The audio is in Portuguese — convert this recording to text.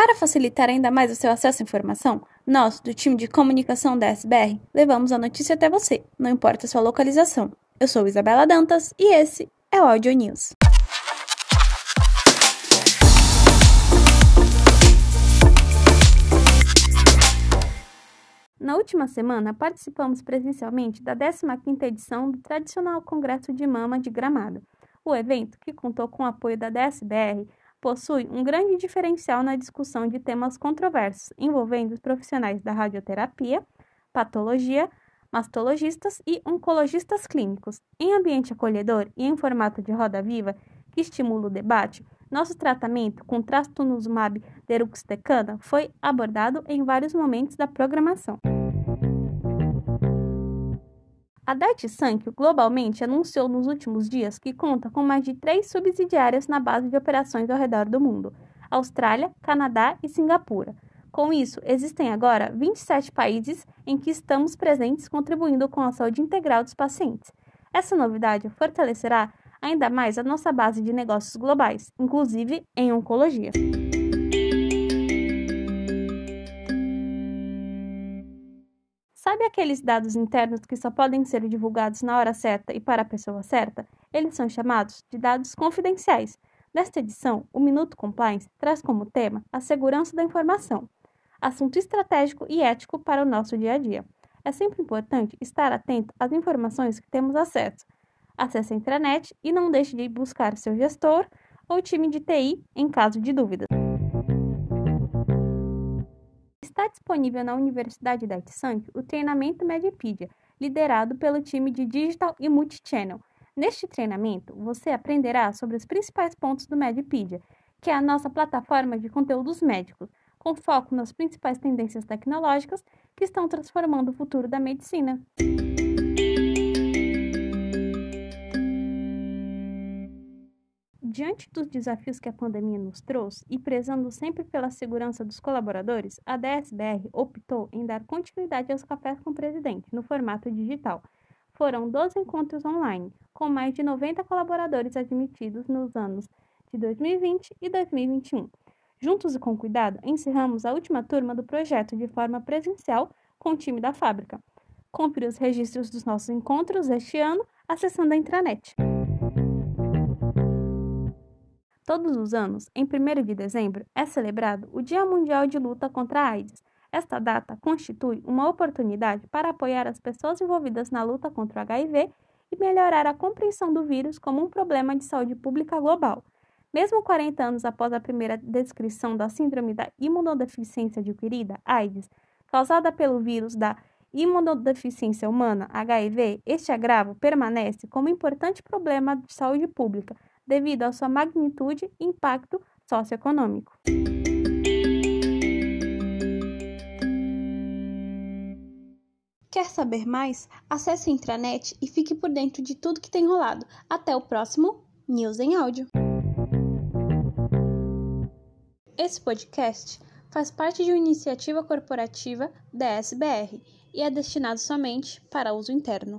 Para facilitar ainda mais o seu acesso à informação, nós, do time de comunicação da SBR, levamos a notícia até você, não importa a sua localização. Eu sou Isabela Dantas e esse é o Audio News. Na última semana, participamos presencialmente da 15ª edição do tradicional Congresso de Mama de Gramado. O evento, que contou com o apoio da DSBR, possui um grande diferencial na discussão de temas controversos envolvendo os profissionais da radioterapia, patologia, mastologistas e oncologistas clínicos. Em ambiente acolhedor e em formato de roda viva, que estimula o debate, nosso tratamento com trastuzumab deruxtecana foi abordado em vários momentos da programação. A Daiichi Sankyo globalmente anunciou nos últimos dias que conta com mais de três subsidiárias na base de operações ao redor do mundo: Austrália, Canadá e Singapura. Com isso, existem agora 27 países em que estamos presentes contribuindo com a saúde integral dos pacientes. Essa novidade fortalecerá ainda mais a nossa base de negócios globais, inclusive em oncologia. Aqueles dados internos que só podem ser divulgados na hora certa e para a pessoa certa? Eles são chamados de dados confidenciais. Nesta edição, o Minuto Compliance traz como tema a segurança da informação, assunto estratégico e ético para o nosso dia a dia. É sempre importante estar atento às informações que temos acesso. Acesse a intranet e não deixe de buscar seu gestor ou time de TI em caso de dúvidas. Disponível na Universidade da Sank o treinamento Medipedia, liderado pelo time de Digital e Multichannel. Neste treinamento, você aprenderá sobre os principais pontos do Medipedia, que é a nossa plataforma de conteúdos médicos, com foco nas principais tendências tecnológicas que estão transformando o futuro da medicina. Diante dos desafios que a pandemia nos trouxe e prezando sempre pela segurança dos colaboradores, a DSBR optou em dar continuidade aos cafés com o presidente no formato digital. Foram 12 encontros online, com mais de 90 colaboradores admitidos nos anos de 2020 e 2021. Juntos e com cuidado, encerramos a última turma do projeto de forma presencial com o time da fábrica. Confira os registros dos nossos encontros este ano acessando a intranet. Todos os anos, em 1 de dezembro, é celebrado o Dia Mundial de Luta contra a AIDS. Esta data constitui uma oportunidade para apoiar as pessoas envolvidas na luta contra o HIV e melhorar a compreensão do vírus como um problema de saúde pública global. Mesmo 40 anos após a primeira descrição da síndrome da imunodeficiência adquirida, AIDS, causada pelo vírus da imunodeficiência humana, HIV, este agravo permanece como importante problema de saúde pública devido à sua magnitude e impacto socioeconômico. Quer saber mais? Acesse a intranet e fique por dentro de tudo que tem rolado. Até o próximo News em Áudio. Esse podcast faz parte de uma iniciativa corporativa da SBR e é destinado somente para uso interno.